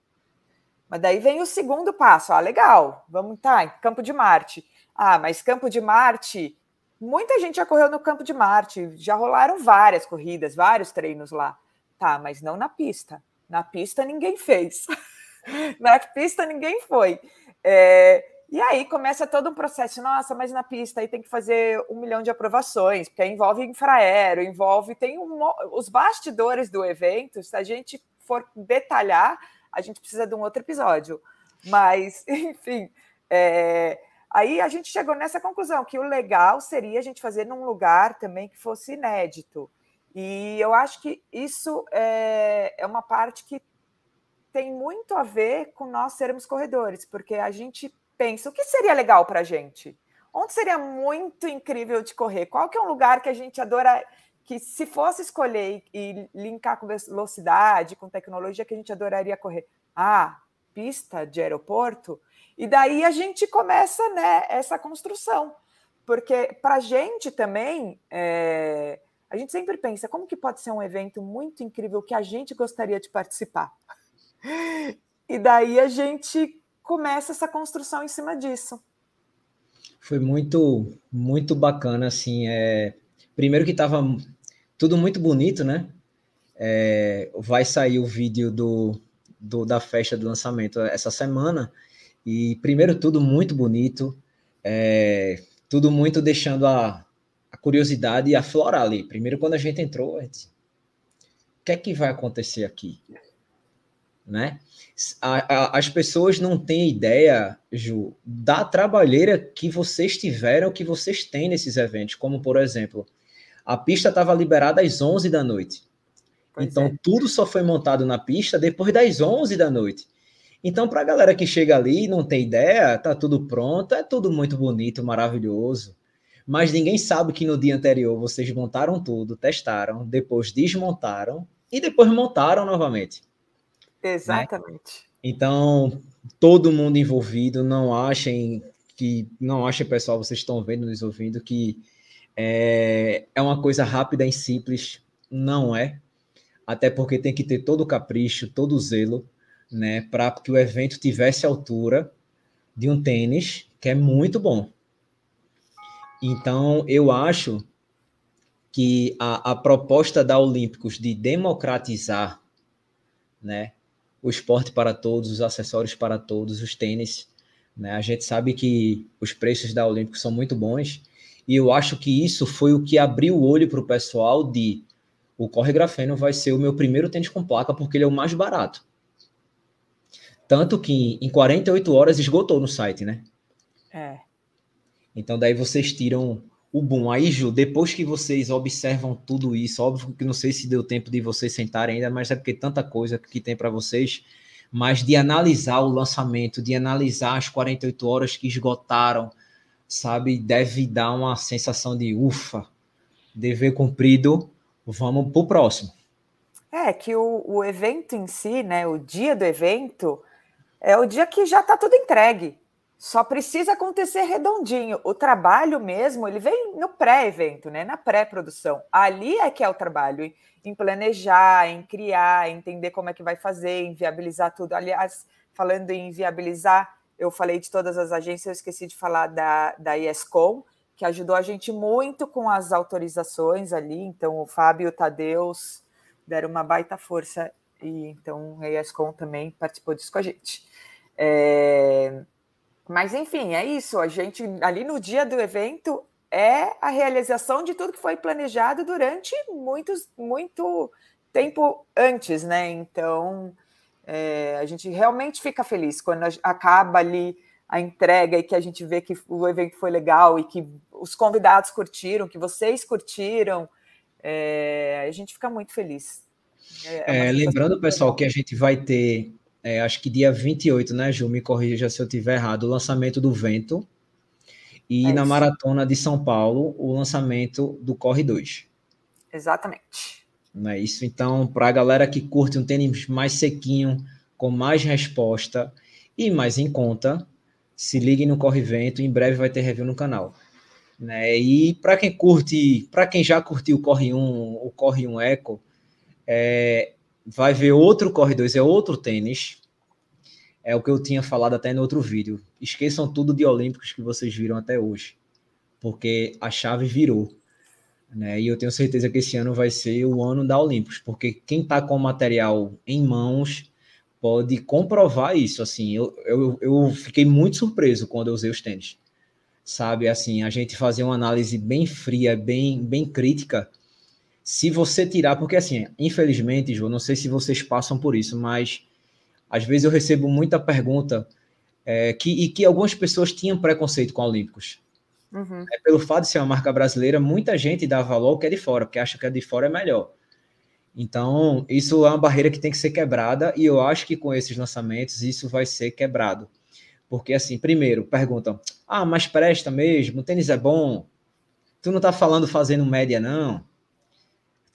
Mas daí vem o segundo passo. Ah, legal, vamos tá, Campo de Marte. Ah, mas Campo de Marte, muita gente já correu no Campo de Marte, já rolaram várias corridas, vários treinos lá. Tá, mas não na pista. Na pista ninguém fez. na pista ninguém foi. É, e aí começa todo um processo, nossa, mas na pista aí tem que fazer um milhão de aprovações, porque envolve infraero, envolve, tem um, os bastidores do evento, se a gente for detalhar, a gente precisa de um outro episódio. Mas, enfim, é, aí a gente chegou nessa conclusão, que o legal seria a gente fazer num lugar também que fosse inédito. E eu acho que isso é, é uma parte que tem muito a ver com nós sermos corredores, porque a gente pensa, o que seria legal para a gente? Onde seria muito incrível de correr? Qual que é um lugar que a gente adora, que se fosse escolher e linkar com velocidade, com tecnologia, que a gente adoraria correr? Ah, pista de aeroporto? E daí a gente começa né, essa construção. Porque para a gente também, é, a gente sempre pensa, como que pode ser um evento muito incrível que a gente gostaria de participar? E daí a gente começa essa construção em cima disso. Foi muito, muito bacana, assim, é... primeiro que estava tudo muito bonito, né? É... Vai sair o vídeo do, do, da festa do lançamento essa semana, e primeiro tudo muito bonito, é... tudo muito deixando a, a curiosidade aflorar ali. Primeiro, quando a gente entrou, a gente, o que é que vai acontecer aqui? Né? A, a, as pessoas não têm ideia, Ju, da trabalheira que vocês tiveram, que vocês têm nesses eventos, como por exemplo, a pista estava liberada às 11 da noite. Pois então, é. tudo só foi montado na pista depois das 11 da noite. Então, para a galera que chega ali e não tem ideia, tá tudo pronto, é tudo muito bonito, maravilhoso. Mas ninguém sabe que no dia anterior vocês montaram tudo, testaram, depois desmontaram e depois montaram novamente. Né? Exatamente. Né? Então, todo mundo envolvido, não achem que não achem, pessoal, vocês estão vendo, nos ouvindo, que é, é uma coisa rápida e simples. Não é até porque tem que ter todo o capricho, todo o zelo, né, para que o evento tivesse a altura de um tênis que é muito bom. Então, eu acho que a, a proposta da Olímpicos de democratizar, né, o esporte para todos, os acessórios para todos, os tênis, né, a gente sabe que os preços da Olímpicos são muito bons, e eu acho que isso foi o que abriu o olho para o pessoal de o Corre Grafeno vai ser o meu primeiro tênis com placa porque ele é o mais barato. Tanto que em 48 horas esgotou no site, né? É. Então daí vocês tiram o boom. Aí, Ju, depois que vocês observam tudo isso, óbvio que não sei se deu tempo de vocês sentarem ainda, mas é porque tanta coisa que tem para vocês, mas de analisar o lançamento, de analisar as 48 horas que esgotaram, sabe, deve dar uma sensação de ufa, dever cumprido Vamos para o próximo. É que o, o evento em si, né, o dia do evento, é o dia que já está tudo entregue. Só precisa acontecer redondinho. O trabalho mesmo, ele vem no pré-evento, né? Na pré-produção. Ali é que é o trabalho, em planejar, em criar, entender como é que vai fazer, em viabilizar tudo. Aliás, falando em viabilizar, eu falei de todas as agências, eu esqueci de falar da, da ESCOM, que ajudou a gente muito com as autorizações ali. Então, o Fábio e o Tadeus deram uma baita força, e então a ESCOM também participou disso com a gente. É... Mas, enfim, é isso. A gente, ali no dia do evento, é a realização de tudo que foi planejado durante muitos, muito tempo antes, né? Então, é, a gente realmente fica feliz quando acaba ali a entrega e que a gente vê que o evento foi legal e que os convidados curtiram, que vocês curtiram, é, a gente fica muito feliz. É, é lembrando, pessoal, que a gente vai ter, é, acho que dia 28, né, Ju? Me corrija se eu estiver errado, o lançamento do Vento. E é na Maratona de São Paulo, o lançamento do Corre 2. Exatamente. Não é isso? Então, para a galera que curte um tênis mais sequinho, com mais resposta e mais em conta, se liguem no Corre Vento, em breve vai ter review no canal. Né? E para quem curte, para quem já curtiu o Corre 1, o Corre 1 Eco, é, vai ver outro Corre 2, é outro tênis. É o que eu tinha falado até no outro vídeo. Esqueçam tudo de Olímpicos que vocês viram até hoje, porque a chave virou. Né? E eu tenho certeza que esse ano vai ser o ano da Olímpicos, porque quem está com o material em mãos pode comprovar isso. Assim, eu, eu, eu fiquei muito surpreso quando eu usei os tênis. Sabe, assim, a gente fazer uma análise bem fria, bem, bem crítica. Se você tirar, porque assim, infelizmente, João, não sei se vocês passam por isso, mas às vezes eu recebo muita pergunta é, que, e que algumas pessoas tinham preconceito com Olímpicos. Uhum. É, pelo fato de ser uma marca brasileira, muita gente dá valor ao que é de fora, porque acha que a de fora é melhor. Então, isso é uma barreira que tem que ser quebrada e eu acho que com esses lançamentos isso vai ser quebrado. Porque, assim, primeiro, perguntam: ah, mas presta mesmo? O tênis é bom? Tu não tá falando fazendo média, não?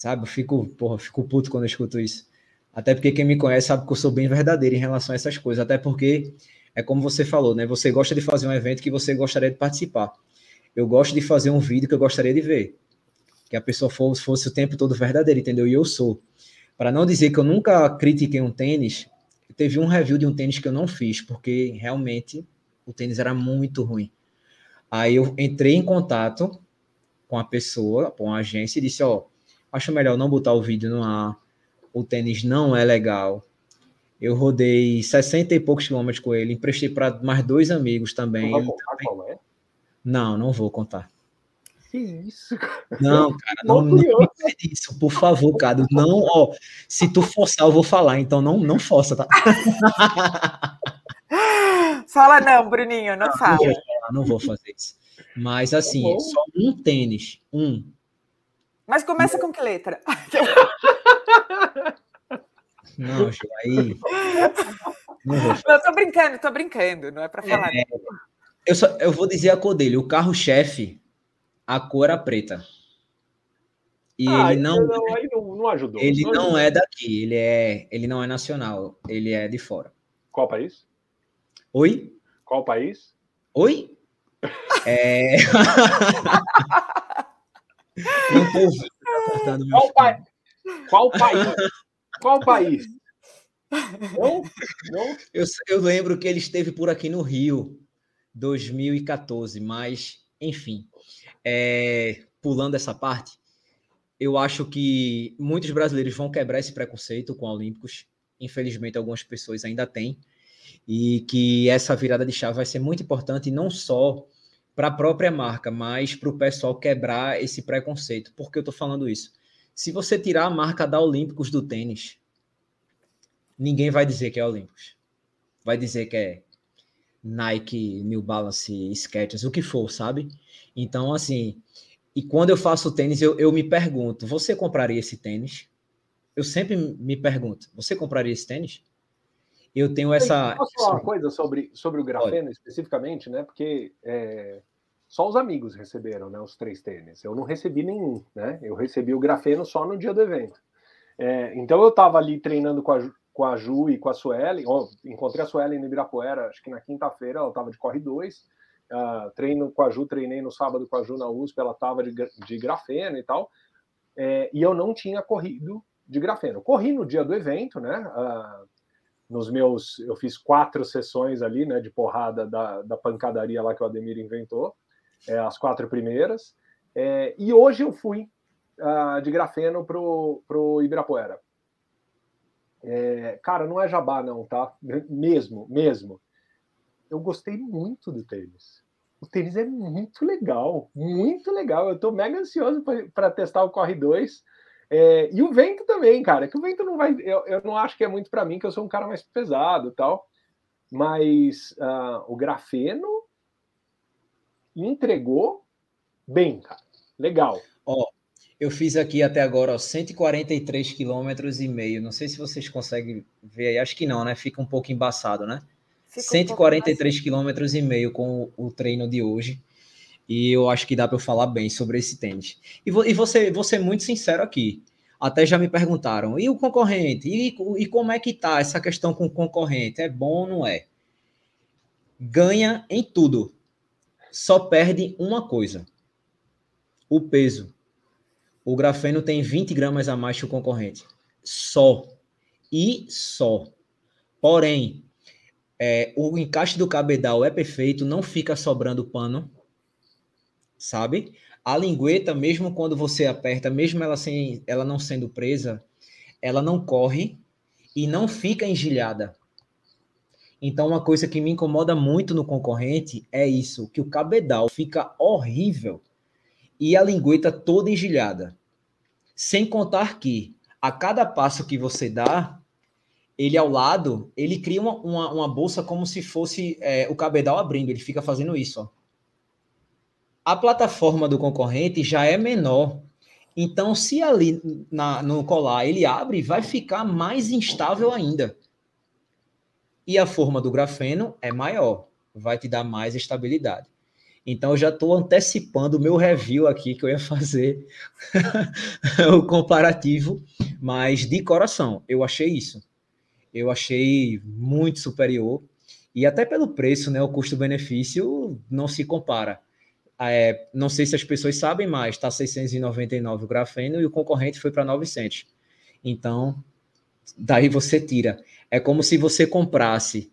Sabe? Eu fico, porra, fico puto quando eu escuto isso. Até porque quem me conhece sabe que eu sou bem verdadeiro em relação a essas coisas. Até porque é como você falou, né? Você gosta de fazer um evento que você gostaria de participar. Eu gosto de fazer um vídeo que eu gostaria de ver que a pessoa fosse, fosse o tempo todo verdadeira, entendeu? E eu sou. Para não dizer que eu nunca critiquei um tênis, teve um review de um tênis que eu não fiz, porque realmente o tênis era muito ruim. Aí eu entrei em contato com a pessoa, com a agência, e disse: Ó, acho melhor não botar o vídeo no ar, o tênis não é legal. Eu rodei 60 e poucos quilômetros com ele, emprestei para mais dois amigos também. Não, contar qual é? não, não vou contar. Que isso, cara? Não, cara, não, não, não isso, por favor, cara. Não, ó, se tu forçar, eu vou falar, então não, não força, tá? Fala não, Bruninho, não, não fala. Não vou, falar, não vou fazer isso. Mas assim, tá só um tênis, um. Mas começa com que letra? Não, aí. Não, tô brincando, tô brincando, não é para falar. É, eu, só, eu vou dizer a cor dele. O carro-chefe, a cor era preta. E ah, ele não, não, não, não ajudou. Ele não, não é daqui, ele é, ele não é nacional, ele é de fora. Qual país? Oi? Qual país? Oi? É... não tô ouvindo, tá cortando Qual, pa... Qual país? Qual país? Não? Não? Eu, eu lembro que ele esteve por aqui no Rio, 2014, mas, enfim, é, pulando essa parte, eu acho que muitos brasileiros vão quebrar esse preconceito com Olímpicos. Infelizmente, algumas pessoas ainda têm. E que essa virada de chave vai ser muito importante, não só para a própria marca, mas para o pessoal quebrar esse preconceito. Por que eu estou falando isso? Se você tirar a marca da Olímpicos do tênis, ninguém vai dizer que é Olímpicos. Vai dizer que é Nike, New Balance, Skechers, o que for, sabe? Então, assim, e quando eu faço tênis, eu, eu me pergunto: você compraria esse tênis? Eu sempre me pergunto: você compraria esse tênis? Eu tenho essa. Posso falar uma coisa sobre, sobre o grafeno Pode. especificamente, né? Porque é, só os amigos receberam, né? Os três tênis. Eu não recebi nenhum, né? Eu recebi o grafeno só no dia do evento. É, então eu estava ali treinando com a, com a Ju e com a Suelen. Oh, encontrei a Suelen no Ibirapuera, acho que na quinta-feira, ela estava de corre 2. Uh, ah, treino com a Ju, treinei no sábado com a Ju na USP, ela estava de, de grafeno e tal. É, e eu não tinha corrido de grafeno. Corri no dia do evento, né? Uh, nos meus, eu fiz quatro sessões ali, né, de porrada da, da pancadaria lá que o Ademir inventou é, as quatro primeiras. É, e hoje eu fui uh, de grafeno pro, pro Ibirapuera. É, cara, não é jabá, não, tá? Mesmo, mesmo. Eu gostei muito do tênis. O tênis é muito legal, muito legal. Eu tô mega ansioso para testar o Corre 2. É, e o vento também, cara. Que o vento não vai. Eu, eu não acho que é muito para mim, que eu sou um cara mais pesado tal. Mas uh, o grafeno entregou bem, cara. Legal. Ó, eu fiz aqui até agora ó, 143 quilômetros e meio. Não sei se vocês conseguem ver aí. Acho que não, né? Fica um pouco embaçado, né? Fica 143 um quilômetros e meio com o, o, treino de hoje. E eu acho que dá para eu falar bem sobre esse tênis. E, vo, e você, você muito sincero aqui. Até já me perguntaram, e o concorrente? E, e como é que tá essa questão com o concorrente? É bom ou não é? Ganha em tudo só perde uma coisa: o peso. O grafeno tem 20 gramas a mais que o concorrente. Só. E só. Porém, é, o encaixe do cabedal é perfeito, não fica sobrando pano, sabe? A lingueta, mesmo quando você aperta, mesmo ela, sem, ela não sendo presa, ela não corre e não fica engilhada. Então, uma coisa que me incomoda muito no concorrente é isso, que o cabedal fica horrível e a lingueta toda engilhada. Sem contar que, a cada passo que você dá, ele ao lado, ele cria uma, uma, uma bolsa como se fosse é, o cabedal abrindo, ele fica fazendo isso. Ó. A plataforma do concorrente já é menor, então se ali na, no colar ele abre, vai ficar mais instável ainda. E a forma do grafeno é maior, vai te dar mais estabilidade. Então, eu já estou antecipando o meu review aqui, que eu ia fazer o comparativo, mas de coração, eu achei isso. Eu achei muito superior. E até pelo preço, né? O custo-benefício não se compara. É, não sei se as pessoas sabem, mas está 699 o grafeno e o concorrente foi para 900. Então, daí você tira. É como se você comprasse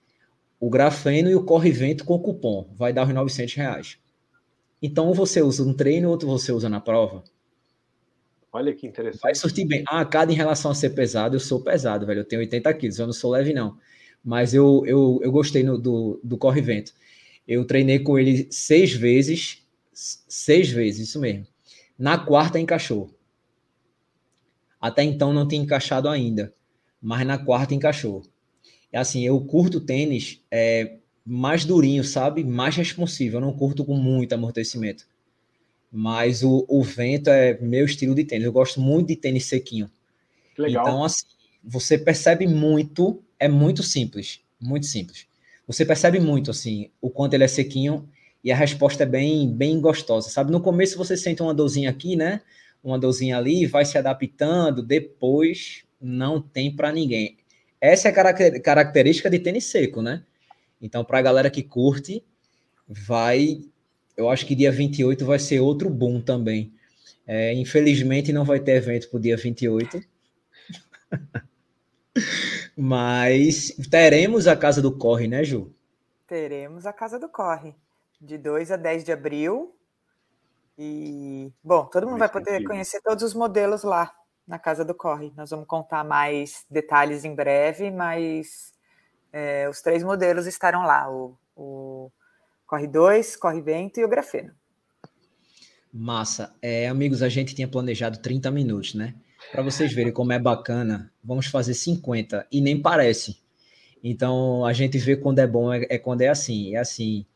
o grafeno e o corre-vento com cupom. Vai dar os 900 reais. Então, você usa no treino, outro você usa na prova. Olha que interessante. Vai surtir bem. Ah, cada em relação a ser pesado, eu sou pesado, velho. Eu tenho 80 quilos, eu não sou leve, não. Mas eu, eu, eu gostei no, do, do corre-vento. Eu treinei com ele seis vezes, Seis vezes, isso mesmo. Na quarta encaixou. Até então não tinha encaixado ainda, mas na quarta encaixou. É assim, eu curto tênis é, mais durinho, sabe? Mais responsivo. Eu não curto com muito amortecimento. Mas o, o vento é meu estilo de tênis. Eu gosto muito de tênis sequinho. Legal. Então, assim, você percebe muito, é muito simples, muito simples. Você percebe muito, assim, o quanto ele é sequinho e a resposta é bem, bem gostosa, sabe? No começo você sente uma dorzinha aqui, né? Uma dorzinha ali, vai se adaptando, depois não tem para ninguém. Essa é a característica de tênis seco, né? Então, para a galera que curte, vai. Eu acho que dia 28 vai ser outro boom também. É, infelizmente, não vai ter evento para o dia 28. Mas teremos a Casa do Corre, né, Ju? Teremos a Casa do Corre, de 2 a 10 de abril. E, bom, todo mundo vai poder conhecer todos os modelos lá na Casa do Corre. Nós vamos contar mais detalhes em breve, mas é, os três modelos estarão lá: o, o Corre 2, Corre Vento e o Grafeno. Massa. É, amigos, a gente tinha planejado 30 minutos, né? Para vocês verem como é bacana, vamos fazer 50 e nem parece. Então a gente vê quando é bom, é, é quando é assim. É assim.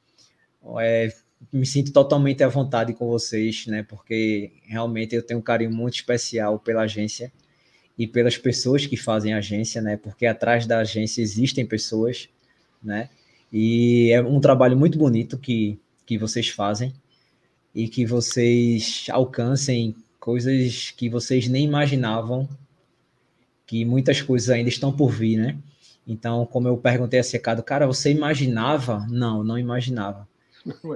É, me sinto totalmente à vontade com vocês, né? Porque realmente eu tenho um carinho muito especial pela agência e pelas pessoas que fazem a agência, né? Porque atrás da agência existem pessoas, né? E é um trabalho muito bonito que, que vocês fazem e que vocês alcancem coisas que vocês nem imaginavam, que muitas coisas ainda estão por vir, né? Então, como eu perguntei a Secado, cara, você imaginava? Não, não imaginava.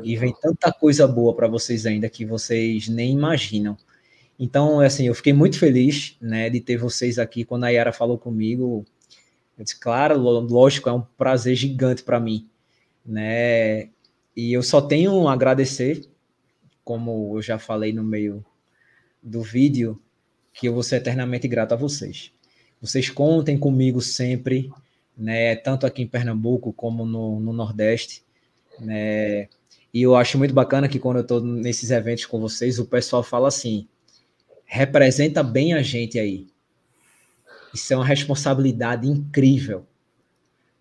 E vem tanta coisa boa para vocês ainda que vocês nem imaginam. Então, assim, eu fiquei muito feliz, né, de ter vocês aqui. Quando a Yara falou comigo, eu disse, claro, lógico, é um prazer gigante para mim, né? E eu só tenho a agradecer, como eu já falei no meio do vídeo que eu vou ser eternamente grato a vocês. Vocês contem comigo sempre, né, tanto aqui em Pernambuco como no, no Nordeste, né, e eu acho muito bacana que quando eu estou nesses eventos com vocês, o pessoal fala assim, representa bem a gente aí. Isso é uma responsabilidade incrível,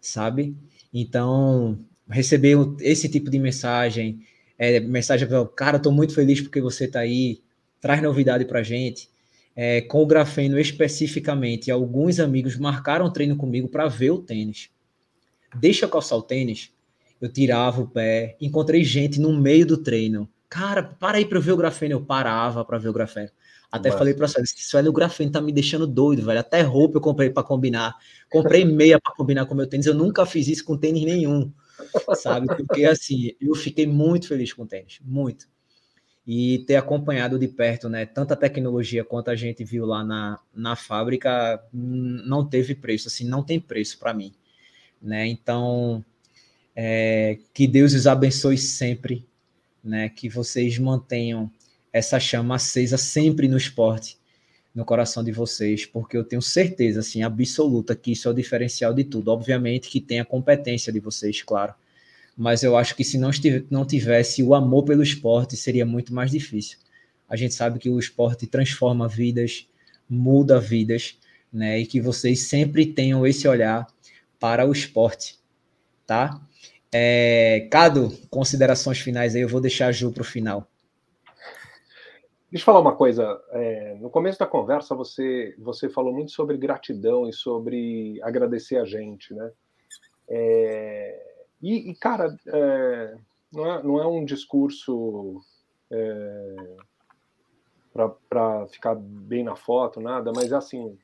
sabe? Então, receber esse tipo de mensagem, é, mensagem, cara, estou muito feliz porque você está aí, traz novidade para gente. É, com o grafeno especificamente, alguns amigos marcaram treino comigo para ver o tênis. Deixa eu calçar o tênis, eu tirava o pé, encontrei gente no meio do treino. Cara, para aí para ver o grafeno. Eu parava para ver o grafeno. Até Mas... falei para você, isso o grafeno tá me deixando doido, velho. Até roupa eu comprei para combinar. Comprei meia para combinar com meu tênis. Eu nunca fiz isso com tênis nenhum, sabe? Porque assim, eu fiquei muito feliz com o tênis, muito e ter acompanhado de perto, né, tanta tecnologia quanto a gente viu lá na, na fábrica, não teve preço, assim, não tem preço para mim, né, então, é, que Deus os abençoe sempre, né, que vocês mantenham essa chama acesa sempre no esporte, no coração de vocês, porque eu tenho certeza, assim, absoluta que isso é o diferencial de tudo, obviamente que tem a competência de vocês, claro, mas eu acho que se não, não tivesse o amor pelo esporte, seria muito mais difícil. A gente sabe que o esporte transforma vidas, muda vidas, né? E que vocês sempre tenham esse olhar para o esporte, tá? É, Cado, considerações finais aí, eu vou deixar a Ju para o final. Deixa eu falar uma coisa. É, no começo da conversa, você, você falou muito sobre gratidão e sobre agradecer a gente, né? É, e, e cara, é, não, é, não é um discurso é, para ficar bem na foto, nada, mas assim,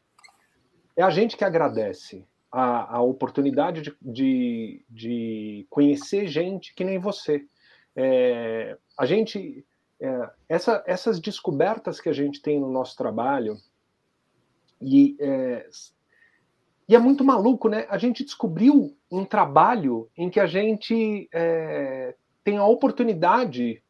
é a gente que agradece a, a oportunidade de, de, de, conhecer gente que nem você. É, a gente, é, essa, essas descobertas que a gente tem no nosso trabalho, e é, e é muito maluco, né? A gente descobriu um trabalho em que a gente é, tem a oportunidade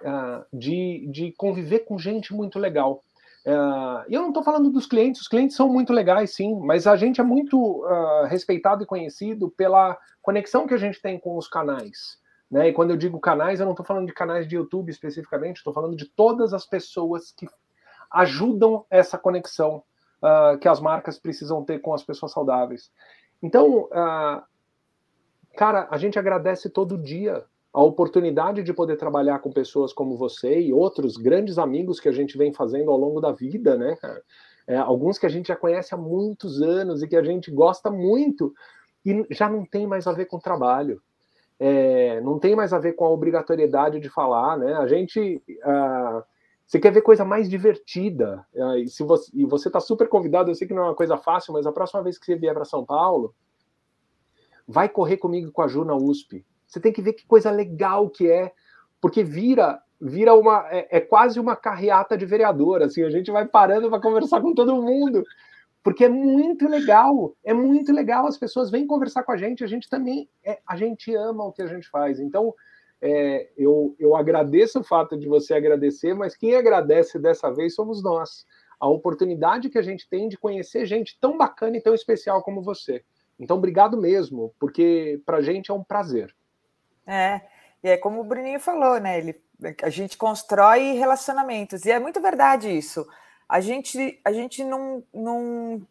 uh, de, de conviver com gente muito legal. Uh, eu não estou falando dos clientes, os clientes são muito legais, sim, mas a gente é muito uh, respeitado e conhecido pela conexão que a gente tem com os canais. Né? E quando eu digo canais, eu não estou falando de canais de YouTube especificamente, estou falando de todas as pessoas que ajudam essa conexão uh, que as marcas precisam ter com as pessoas saudáveis. Então, uh, cara, a gente agradece todo dia a oportunidade de poder trabalhar com pessoas como você e outros grandes amigos que a gente vem fazendo ao longo da vida, né? É, alguns que a gente já conhece há muitos anos e que a gente gosta muito e já não tem mais a ver com trabalho. É, não tem mais a ver com a obrigatoriedade de falar, né? A gente. Uh, você quer ver coisa mais divertida. Uh, e, se você, e você está super convidado, eu sei que não é uma coisa fácil, mas a próxima vez que você vier para São Paulo, vai correr comigo com a Ju na USP. Você tem que ver que coisa legal que é, porque vira vira uma é, é quase uma carreata de vereador, assim, a gente vai parando para conversar com todo mundo, porque é muito legal, é muito legal, as pessoas vêm conversar com a gente, a gente também, é, a gente ama o que a gente faz, então é, eu, eu agradeço o fato de você agradecer, mas quem agradece dessa vez somos nós, a oportunidade que a gente tem de conhecer gente tão bacana e tão especial como você. Então, obrigado mesmo, porque para a gente é um prazer. É, e é como o Bruninho falou, né? Ele, a gente constrói relacionamentos, e é muito verdade isso. A gente, a gente não, não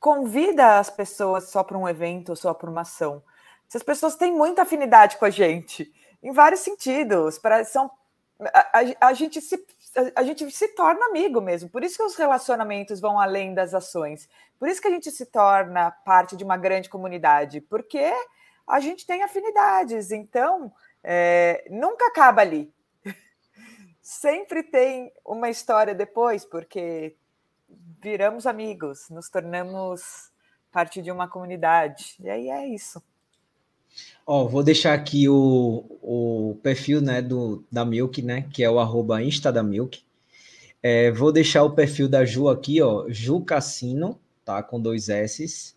convida as pessoas só para um evento, só para uma ação. Essas pessoas têm muita afinidade com a gente, em vários sentidos. Para, são, a, a, a gente se a gente se torna amigo mesmo. Por isso que os relacionamentos vão além das ações. Por isso que a gente se torna parte de uma grande comunidade, porque a gente tem afinidades. Então, é, nunca acaba ali. Sempre tem uma história depois, porque viramos amigos, nos tornamos parte de uma comunidade. E aí é isso. Ó, vou deixar aqui o, o perfil né, do, da Milk, né? Que é o arroba Insta da Milk. É, vou deixar o perfil da Ju aqui, ó. Ju Cassino, tá? Com dois S's.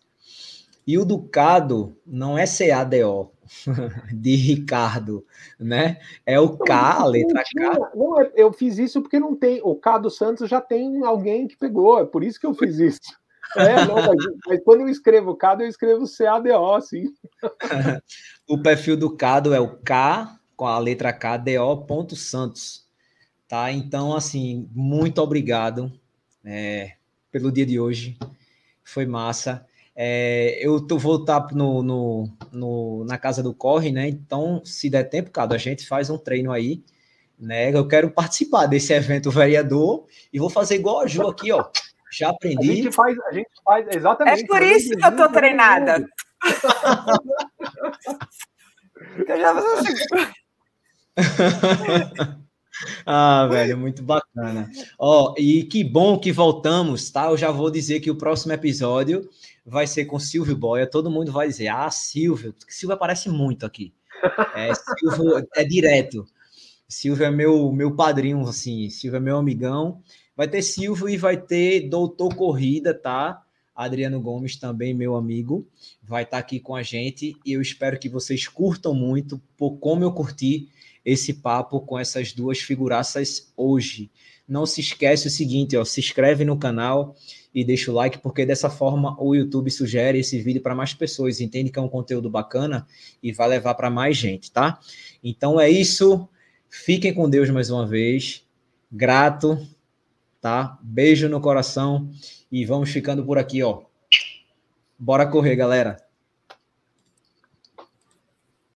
E o Ducado não é C-A-D-O, de Ricardo, né? É o K, a letra K. Não, é, eu fiz isso porque não tem. O K do Santos já tem alguém que pegou, é por isso que eu fiz isso. É, não, mas, mas, quando eu escrevo Cado, eu escrevo C-A-D-O, sim. o perfil do Cado é o K com a letra K, D-O, Santos. Tá? Então, assim, muito obrigado é, pelo dia de hoje. Foi massa. É, eu tô, vou estar no, no, no, na casa do Corre, né? Então, se der tempo, cara, a gente faz um treino aí, né? Eu quero participar desse evento vereador e vou fazer igual a Ju aqui, ó. Já aprendi. A gente faz, a gente faz exatamente. É por isso que eu tô treinada. eu já Ah, velho, muito bacana. Ó, e que bom que voltamos, tá? Eu já vou dizer que o próximo episódio vai ser com Silvio Boia, todo mundo vai dizer, ah, Silvio, Silvio aparece muito aqui. É, Silvio é direto. Silvio é meu, meu padrinho, assim, Silvio é meu amigão. Vai ter Silvio e vai ter Doutor Corrida, tá? Adriano Gomes, também meu amigo, vai estar tá aqui com a gente e eu espero que vocês curtam muito, por como eu curti esse papo com essas duas figuraças hoje. Não se esquece o seguinte, ó, se inscreve no canal, e deixa o like, porque dessa forma o YouTube sugere esse vídeo para mais pessoas, entende que é um conteúdo bacana e vai levar para mais gente, tá? Então é isso. Fiquem com Deus mais uma vez. Grato, tá? Beijo no coração e vamos ficando por aqui, ó. Bora correr, galera.